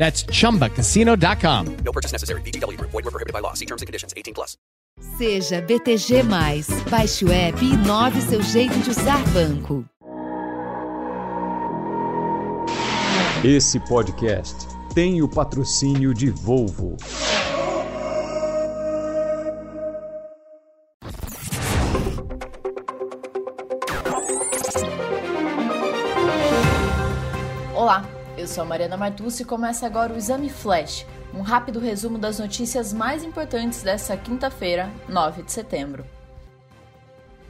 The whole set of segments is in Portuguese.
That's chumbacasino.com. No purchase necessary. VGW Group. Void were prohibited by law. See terms and conditions. 18 plus. Seja BTG+. Baixe o app e inove seu jeito de usar banco. Esse podcast tem o patrocínio de Volvo. Olá, eu sou a Mariana Martucci e começa agora o Exame Flash, um rápido resumo das notícias mais importantes desta quinta-feira, 9 de setembro.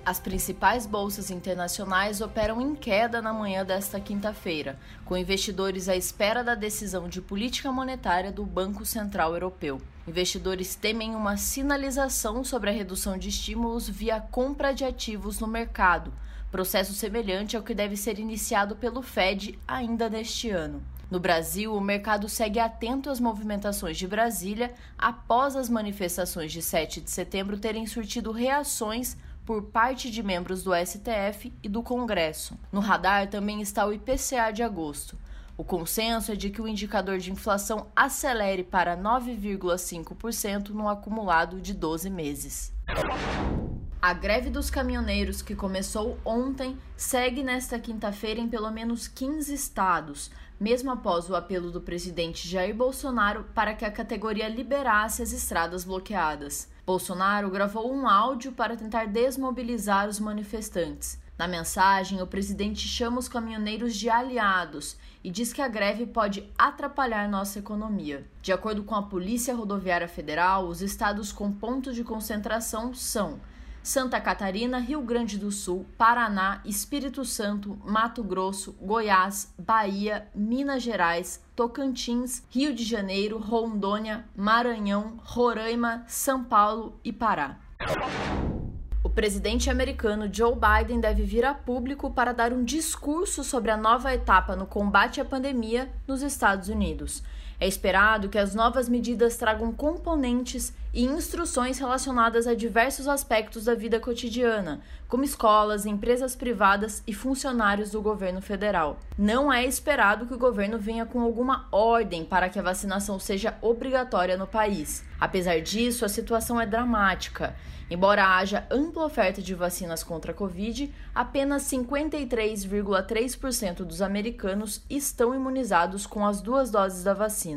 As principais bolsas internacionais operam em queda na manhã desta quinta-feira, com investidores à espera da decisão de política monetária do Banco Central Europeu. Investidores temem uma sinalização sobre a redução de estímulos via compra de ativos no mercado, processo semelhante ao que deve ser iniciado pelo Fed ainda neste ano. No Brasil, o mercado segue atento às movimentações de Brasília após as manifestações de 7 de setembro terem surtido reações por parte de membros do STF e do Congresso. No radar também está o IPCA de agosto. O consenso é de que o indicador de inflação acelere para 9,5% no acumulado de 12 meses. A greve dos caminhoneiros, que começou ontem, segue nesta quinta-feira em pelo menos 15 estados, mesmo após o apelo do presidente Jair Bolsonaro para que a categoria liberasse as estradas bloqueadas. Bolsonaro gravou um áudio para tentar desmobilizar os manifestantes. Na mensagem, o presidente chama os caminhoneiros de aliados e diz que a greve pode atrapalhar nossa economia. De acordo com a Polícia Rodoviária Federal, os estados com pontos de concentração são Santa Catarina, Rio Grande do Sul, Paraná, Espírito Santo, Mato Grosso, Goiás, Bahia, Minas Gerais, Tocantins, Rio de Janeiro, Rondônia, Maranhão, Roraima, São Paulo e Pará. O presidente americano Joe Biden deve vir a público para dar um discurso sobre a nova etapa no combate à pandemia nos Estados Unidos. É esperado que as novas medidas tragam componentes e instruções relacionadas a diversos aspectos da vida cotidiana, como escolas, empresas privadas e funcionários do governo federal. Não é esperado que o governo venha com alguma ordem para que a vacinação seja obrigatória no país. Apesar disso, a situação é dramática. Embora haja ampla oferta de vacinas contra a Covid, apenas 53,3% dos americanos estão imunizados com as duas doses da vacina.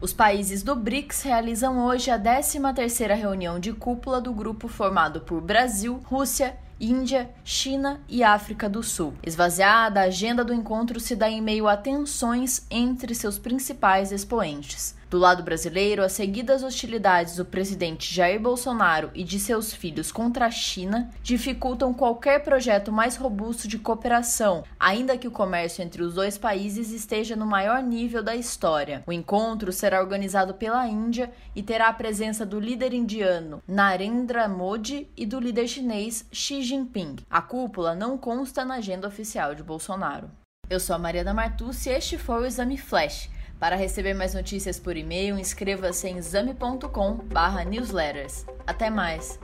Os países do BRICS realizam hoje a 13ª reunião de cúpula do grupo formado por Brasil, Rússia, Índia, China e África do Sul. Esvaziada, a agenda do encontro se dá em meio a tensões entre seus principais expoentes. Do lado brasileiro, as seguidas hostilidades do presidente Jair Bolsonaro e de seus filhos contra a China dificultam qualquer projeto mais robusto de cooperação, ainda que o comércio entre os dois países esteja no maior nível da história. O encontro será organizado pela Índia e terá a presença do líder indiano Narendra Modi e do líder chinês Xi Jinping. A cúpula não consta na agenda oficial de Bolsonaro. Eu sou a Mariana Martucci e este foi o Exame Flash. Para receber mais notícias por e-mail, inscreva-se em exame.com/newsletters. Até mais.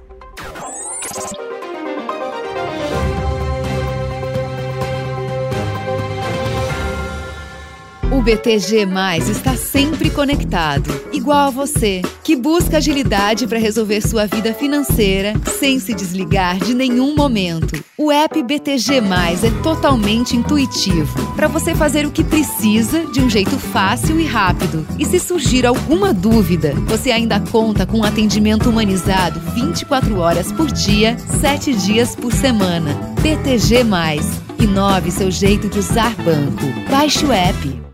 O BTG Mais está sempre conectado, igual a você, que busca agilidade para resolver sua vida financeira sem se desligar de nenhum momento. O app BTG Mais é totalmente intuitivo para você fazer o que precisa de um jeito fácil e rápido. E se surgir alguma dúvida, você ainda conta com um atendimento humanizado 24 horas por dia, 7 dias por semana. BTG+. Inove seu jeito de usar banco. Baixe o app.